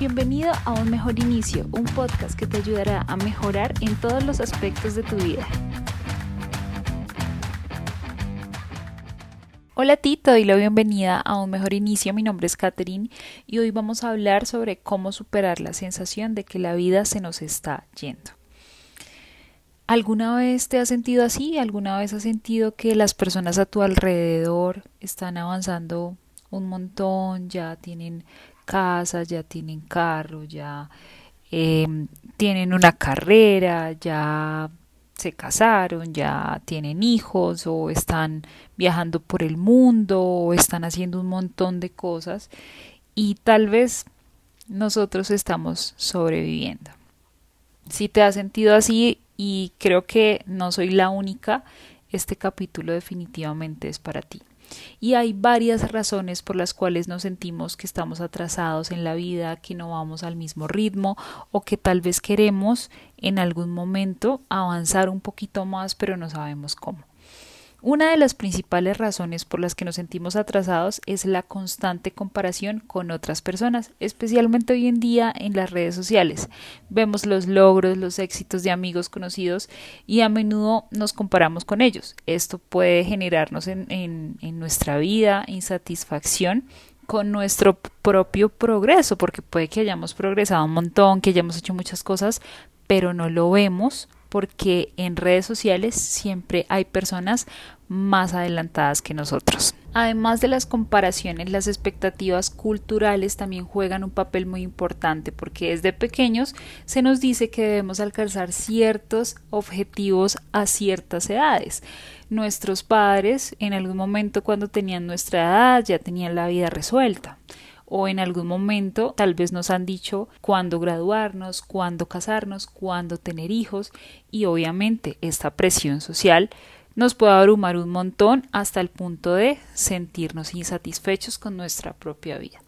Bienvenido a Un Mejor Inicio, un podcast que te ayudará a mejorar en todos los aspectos de tu vida. Hola a ti, te doy la bienvenida a Un Mejor Inicio. Mi nombre es Katherine y hoy vamos a hablar sobre cómo superar la sensación de que la vida se nos está yendo. ¿Alguna vez te has sentido así? ¿Alguna vez has sentido que las personas a tu alrededor están avanzando un montón, ya tienen casa, ya tienen carro, ya em, tienen una carrera, ya se casaron, ya tienen hijos o están viajando por el mundo o están haciendo un montón de cosas y tal vez nosotros estamos sobreviviendo. Si te has sentido así y creo que no soy la única, este capítulo definitivamente es para ti. Y hay varias razones por las cuales nos sentimos que estamos atrasados en la vida, que no vamos al mismo ritmo o que tal vez queremos en algún momento avanzar un poquito más pero no sabemos cómo. Una de las principales razones por las que nos sentimos atrasados es la constante comparación con otras personas, especialmente hoy en día en las redes sociales. Vemos los logros, los éxitos de amigos conocidos y a menudo nos comparamos con ellos. Esto puede generarnos en, en nuestra vida insatisfacción con nuestro propio progreso, porque puede que hayamos progresado un montón, que hayamos hecho muchas cosas, pero no lo vemos porque en redes sociales siempre hay personas más adelantadas que nosotros. Además de las comparaciones, las expectativas culturales también juegan un papel muy importante porque desde pequeños se nos dice que debemos alcanzar ciertos objetivos a ciertas edades. Nuestros padres en algún momento cuando tenían nuestra edad ya tenían la vida resuelta o en algún momento tal vez nos han dicho cuándo graduarnos, cuándo casarnos, cuándo tener hijos y obviamente esta presión social nos puede abrumar un montón hasta el punto de sentirnos insatisfechos con nuestra propia vida.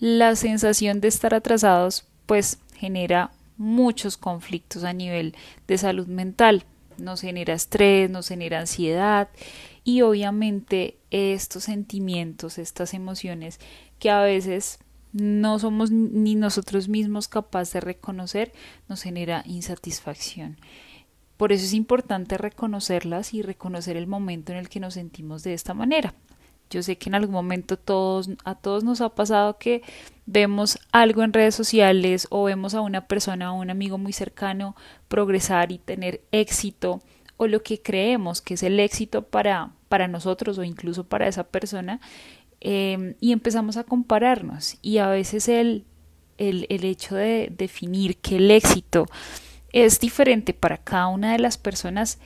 La sensación de estar atrasados pues genera muchos conflictos a nivel de salud mental, nos genera estrés, nos genera ansiedad y obviamente estos sentimientos, estas emociones que a veces no somos ni nosotros mismos capaces de reconocer, nos genera insatisfacción. Por eso es importante reconocerlas y reconocer el momento en el que nos sentimos de esta manera. Yo sé que en algún momento a todos nos ha pasado que vemos algo en redes sociales o vemos a una persona o un amigo muy cercano progresar y tener éxito o lo que creemos que es el éxito para, para nosotros o incluso para esa persona em, y empezamos a compararnos. Y a veces el, el, el hecho de definir que el éxito es diferente para cada una de las personas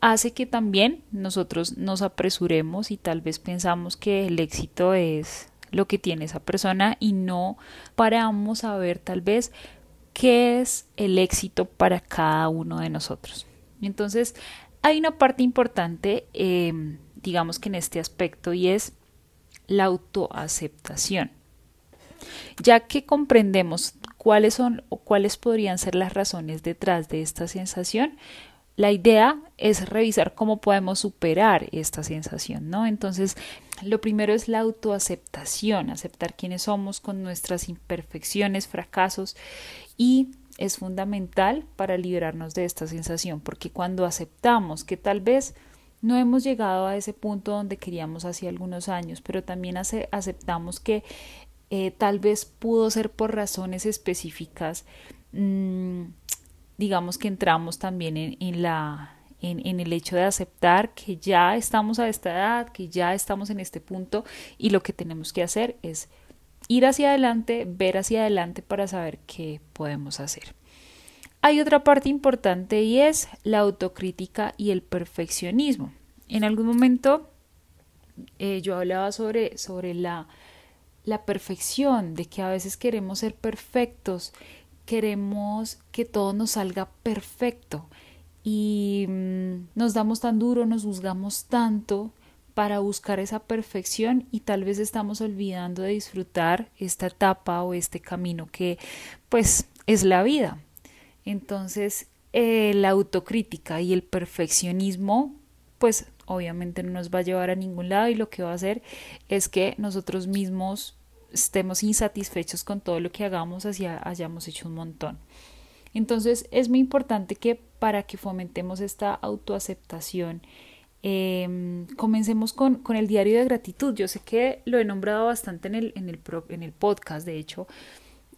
hace que también nosotros nos apresuremos y tal vez pensamos que el éxito es lo que tiene esa persona y no paramos a ver tal vez qué es el éxito para cada uno de nosotros. Entonces, hay una parte importante, em, digamos que en este aspecto, y es la autoaceptación. Ya que comprendemos cuáles son o cuáles podrían ser las razones detrás de esta sensación, la idea es revisar cómo podemos superar esta sensación, ¿no? Entonces, lo primero es la autoaceptación, aceptar quiénes somos con nuestras imperfecciones, fracasos y es fundamental para liberarnos de esta sensación, porque cuando aceptamos que tal vez no hemos llegado a ese punto donde queríamos hace algunos años, pero también aceptamos que eh, tal vez pudo ser por razones específicas, mm, digamos que entramos también en, la, en, el hecho de aceptar que ya estamos a esta edad, que ya estamos en este punto y lo que tenemos que hacer es ir hacia adelante, ver hacia adelante para saber qué podemos hacer. Hay otra parte importante y es la autocrítica y el perfeccionismo. En algún momento eh, yo hablaba sobre, sobre la, la perfección, de que a veces queremos ser perfectos, queremos que todo nos salga perfecto y mm, nos damos tan duro, nos juzgamos tanto para buscar esa perfección y tal vez estamos olvidando de disfrutar esta etapa o este camino que pues es la vida. Entonces eh, la autocrítica y el perfeccionismo pues obviamente no nos va a llevar a ningún lado y lo que va a hacer es que nosotros mismos estemos insatisfechos con todo lo que hagamos, así hayamos hecho un montón. Entonces es muy importante que para que fomentemos esta autoaceptación, em, comencemos con, con, el diario de gratitud. Yo sé que lo he nombrado bastante en el, en el, en el podcast, de hecho,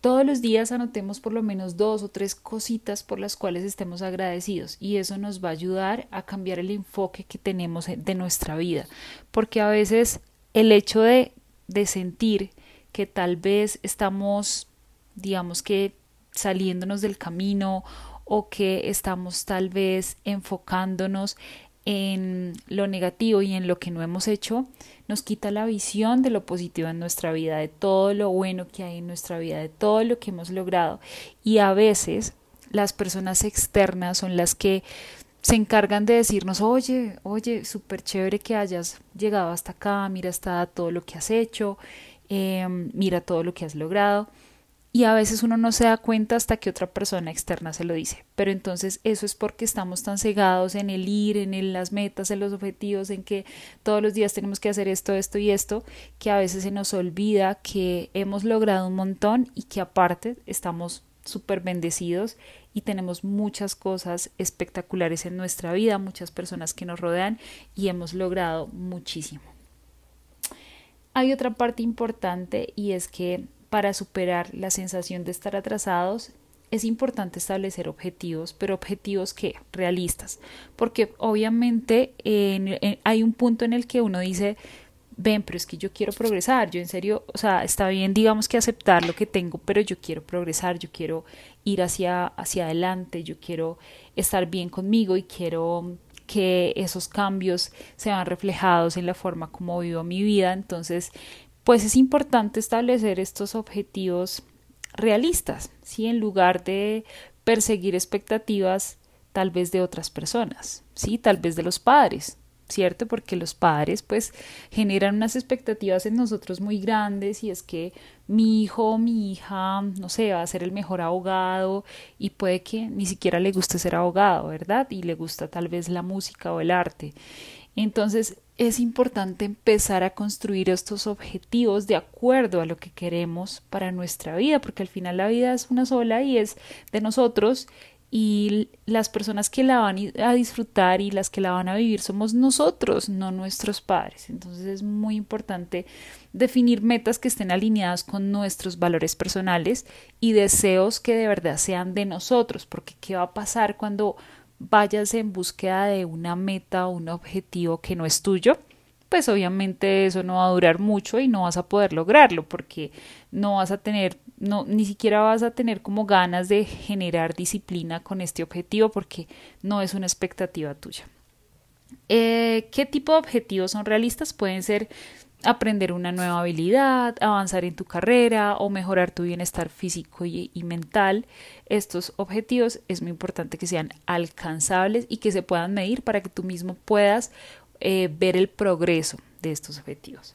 todos los días anotemos por lo menos dos o tres cositas por las cuales estemos agradecidos y eso nos va a ayudar a cambiar el enfoque que tenemos de nuestra vida, porque a veces el hecho de, de sentir que tal vez estamos, digamos que saliéndonos del camino o que estamos tal vez enfocándonos en lo negativo y en lo que no hemos hecho, nos quita la visión de lo positivo en nuestra vida, de todo lo bueno que hay en nuestra vida, de todo lo que hemos logrado. Y a veces las personas externas son las que se encargan de decirnos, oye, oye, súper chévere que hayas llegado hasta acá, mira hasta todo lo que has hecho, em, mira todo lo que has logrado y a veces uno no se da cuenta hasta que otra persona externa se lo dice. Pero entonces eso es porque estamos tan cegados en el ir, en las metas, en los objetivos, en que todos los días tenemos que hacer esto, esto y esto, que a veces se nos olvida que hemos logrado un montón y que aparte estamos súper bendecidos y tenemos muchas cosas espectaculares en nuestra vida, muchas personas que nos rodean y hemos logrado muchísimo. Hay otra parte importante y es que para superar la sensación de estar atrasados, es importante establecer objetivos, pero objetivos que realistas, porque obviamente hay un punto en el que uno dice, ven, pero es que yo quiero progresar, yo en serio, o sea, está bien, digamos que aceptar lo que tengo, pero yo quiero progresar, yo quiero ir hacia, hacia adelante, yo quiero estar bien conmigo y quiero que esos cambios sean reflejados en la forma como vivo mi vida, entonces pues es importante establecer estos objetivos realistas, ¿sí? En lugar de perseguir expectativas tal vez de otras personas, ¿sí? Tal vez de los padres, ¿cierto? Porque los padres pues generan unas expectativas en nosotros muy grandes y es que mi hijo o mi hija, no sé, va a ser el mejor abogado y puede que ni siquiera le guste ser abogado, ¿verdad? Y le gusta tal vez la música o el arte. Entonces es importante empezar a construir estos objetivos de acuerdo a lo que queremos para nuestra vida, porque al final la vida es una sola y es de nosotros y las personas que la van a disfrutar y las que la van a vivir somos nosotros, no nuestros padres. Entonces es muy importante definir metas que estén alineadas con nuestros valores personales y deseos que de verdad sean de nosotros, porque ¿qué va a pasar cuando vayas en búsqueda de una meta o un objetivo que no es tuyo, pues obviamente eso no va a durar mucho y no vas a poder lograrlo porque no vas a tener, no, ni siquiera vas a tener como ganas de generar disciplina con este objetivo porque no es una expectativa tuya. Eh, ¿Qué tipo de objetivos son realistas? Pueden ser aprender una nueva habilidad, avanzar en tu carrera o mejorar tu bienestar físico y, mental. Estos objetivos es muy importante que sean alcanzables y que se puedan medir para que tú mismo puedas eh, ver el progreso de estos objetivos.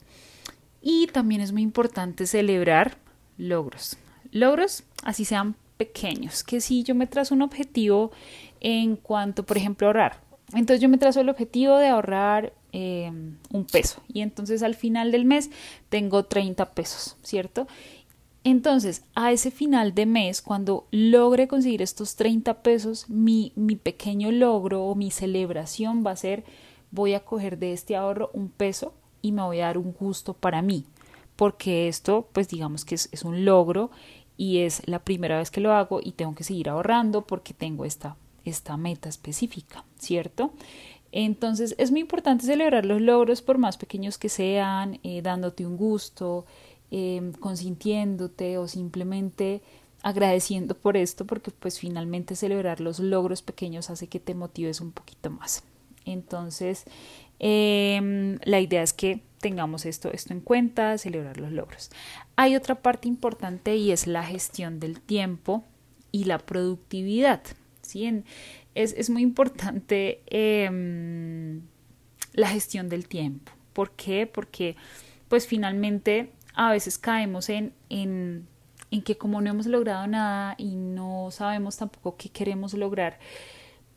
Y también es muy importante celebrar logros. Logros, así sean pequeños, que si yo me trazo un objetivo en cuanto, por ejemplo, ahorrar. Entonces yo me trazo el objetivo de ahorrar Em, un peso y entonces al final del mes tengo 30 pesos, ¿cierto? Entonces, a ese final de mes, cuando logre conseguir estos 30 pesos, mi pequeño logro o mi celebración va a ser, voy a coger de este ahorro un peso y me voy a dar un gusto para mí, porque esto, pues digamos que es, un logro y es la primera vez que lo hago y tengo que seguir ahorrando porque tengo esta, esta meta específica, ¿cierto? Entonces es muy importante celebrar los logros por más pequeños que sean, eh, dándote un gusto, eh, consintiéndote o simplemente agradeciendo por esto porque pues finalmente celebrar los logros pequeños hace que te motives un poquito más. Entonces em, la idea es que tengamos esto, esto en cuenta, celebrar los logros. Hay otra parte importante y es la gestión del tiempo y la productividad. ¿sí? es, muy importante em, la gestión del tiempo. ¿Por qué? Porque pues finalmente a veces caemos en, en, en que como no hemos logrado nada y no sabemos tampoco qué queremos lograr,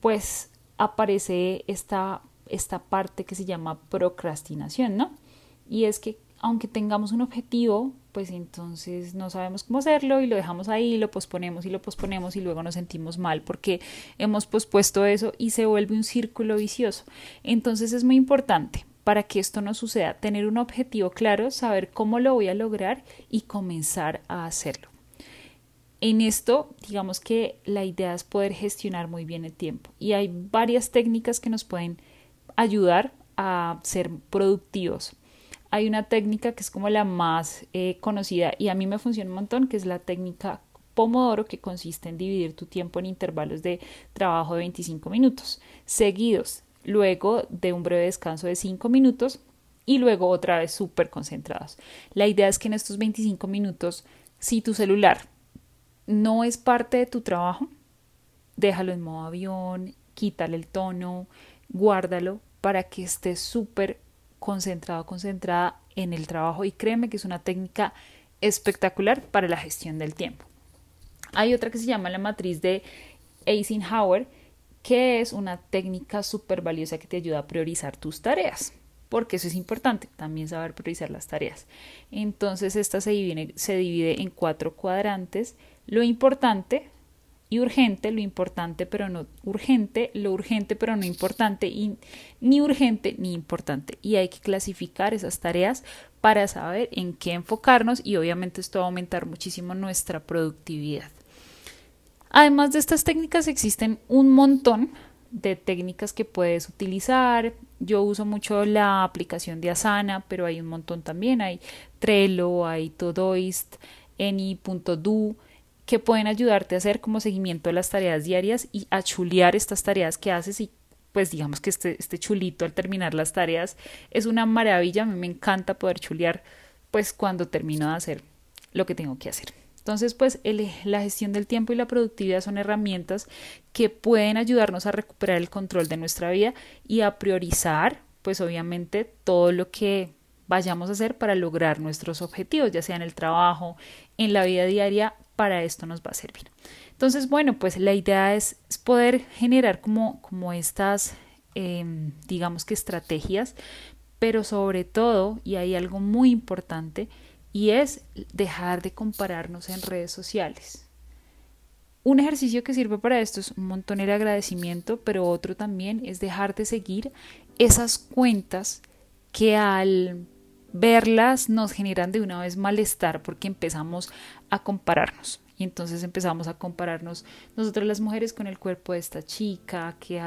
pues aparece esta, esta parte que se llama procrastinación, ¿no? Y es que aunque tengamos un objetivo, pues entonces no sabemos cómo hacerlo y lo dejamos ahí, lo posponemos y lo posponemos y luego nos sentimos mal porque hemos pospuesto eso y se vuelve un círculo vicioso. Entonces es muy importante para que esto no suceda tener un objetivo claro, saber cómo lo voy a lograr y comenzar a hacerlo. En esto, digamos que la idea es poder gestionar muy bien el tiempo y hay varias técnicas que nos pueden ayudar a ser productivos hay una técnica que es como la más eh, conocida y a mí me funciona un montón, que es la técnica Pomodoro, que consiste en dividir tu tiempo en intervalos de trabajo de 25 minutos, seguidos, luego de un breve descanso de 5 minutos y luego otra vez súper concentrados. La idea es que en estos 25 minutos, si tu celular no es parte de tu trabajo, déjalo en modo avión, quítale el tono, guárdalo para que estés súper concentrado, concentrada en el trabajo y créeme que es una técnica espectacular para la gestión del tiempo. Hay otra que se llama la matriz de Eisenhower, que es una técnica súper valiosa que te ayuda a priorizar tus tareas, porque eso es importante, también saber priorizar las tareas. Entonces, esta se divide, se divide en cuatro cuadrantes. Lo importante, y urgente, lo importante pero no urgente, lo urgente pero no importante y ni urgente ni importante. Y hay que clasificar esas tareas para saber en qué enfocarnos y obviamente esto va a aumentar muchísimo nuestra productividad. Además de estas técnicas existen un montón de técnicas que puedes utilizar. Yo uso mucho la aplicación de Asana, pero hay un montón también. Hay Trello, hay Todoist, Any.do que pueden ayudarte a hacer como seguimiento de las tareas diarias y a chulear estas tareas que haces y pues digamos que este, este chulito al terminar las tareas es una maravilla, a mí me encanta poder chulear pues cuando termino de hacer lo que tengo que hacer. Entonces, pues la gestión del tiempo y la productividad son herramientas que pueden ayudarnos a recuperar el control de nuestra vida y a priorizar, pues obviamente, todo lo que vayamos a hacer para lograr nuestros objetivos, ya sea en el trabajo, en la vida diaria para esto nos va a servir. Entonces, bueno, pues la idea es, poder generar como, como estas, em, digamos que estrategias, pero sobre todo, y hay algo muy importante, y es dejar de compararnos en redes sociales. Un ejercicio que sirve para esto es un montón el agradecimiento, pero otro también es dejar de seguir esas cuentas que al verlas nos generan de una vez malestar porque empezamos a compararnos. Y entonces empezamos a compararnos nosotros las mujeres con el cuerpo de esta chica que,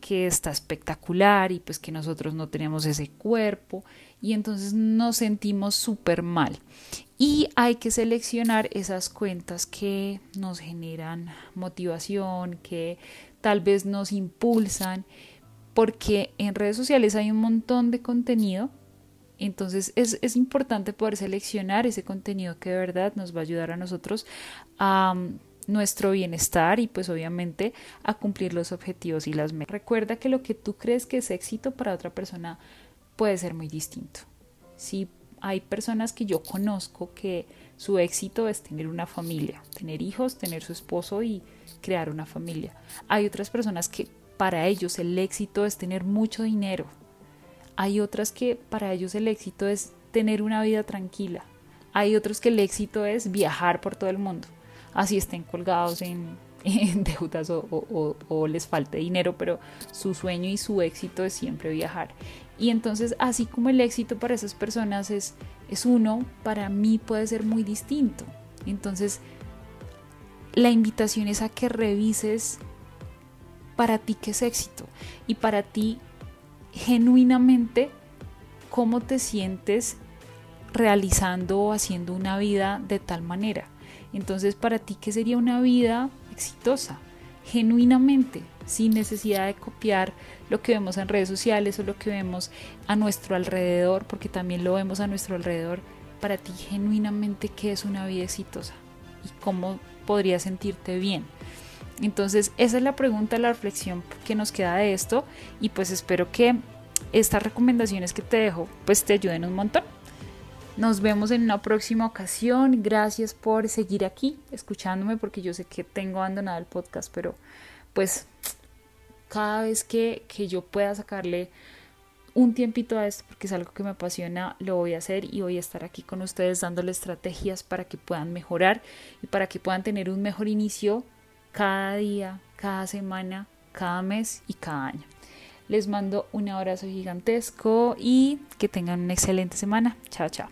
que está espectacular y pues que nosotros no tenemos ese cuerpo y entonces nos sentimos súper mal. Y hay que seleccionar esas cuentas que nos generan motivación, que tal vez nos impulsan, porque en redes sociales hay un montón de contenido entonces es, es, importante poder seleccionar ese contenido que de verdad nos va a ayudar a nosotros a um, nuestro bienestar y pues obviamente a cumplir los objetivos y las metas. Recuerda que lo que tú crees que es éxito para otra persona puede ser muy distinto. Si hay personas que yo conozco que su éxito es tener una familia, tener hijos, tener su esposo y crear una familia. Hay otras personas que para ellos el éxito es tener mucho dinero, hay otras que para ellos el éxito es tener una vida tranquila. Hay otros que el éxito es viajar por todo el mundo. Así estén colgados en, deudas o, les falte dinero, pero su sueño y su éxito es siempre viajar. Y entonces, así como el éxito para esas personas es, es uno, para mí puede ser muy distinto. Entonces, la invitación es a que revises para ti qué es éxito y para ti genuinamente cómo te sientes realizando o haciendo una vida de tal manera. Entonces, para ti, ¿qué sería una vida exitosa? Genuinamente, sin necesidad de copiar lo que vemos en redes sociales o lo que vemos a nuestro alrededor, porque también lo vemos a nuestro alrededor. Para ti, genuinamente, ¿qué es una vida exitosa? ¿Y cómo podrías sentirte bien? Entonces, esa es la pregunta, la reflexión que nos queda de esto y pues espero que estas recomendaciones que te dejo pues te ayuden un montón. Nos vemos en una próxima ocasión. Gracias por seguir aquí escuchándome porque yo sé que tengo abandonado el podcast, pero pues cada vez que, que yo pueda sacarle un tiempito a esto porque es algo que me apasiona, lo voy a hacer y voy a estar aquí con ustedes dándole estrategias para que puedan mejorar y para que puedan tener un mejor inicio cada día, cada semana, cada mes y cada año. Les mando un abrazo gigantesco y que tengan una excelente semana. Chao, chao.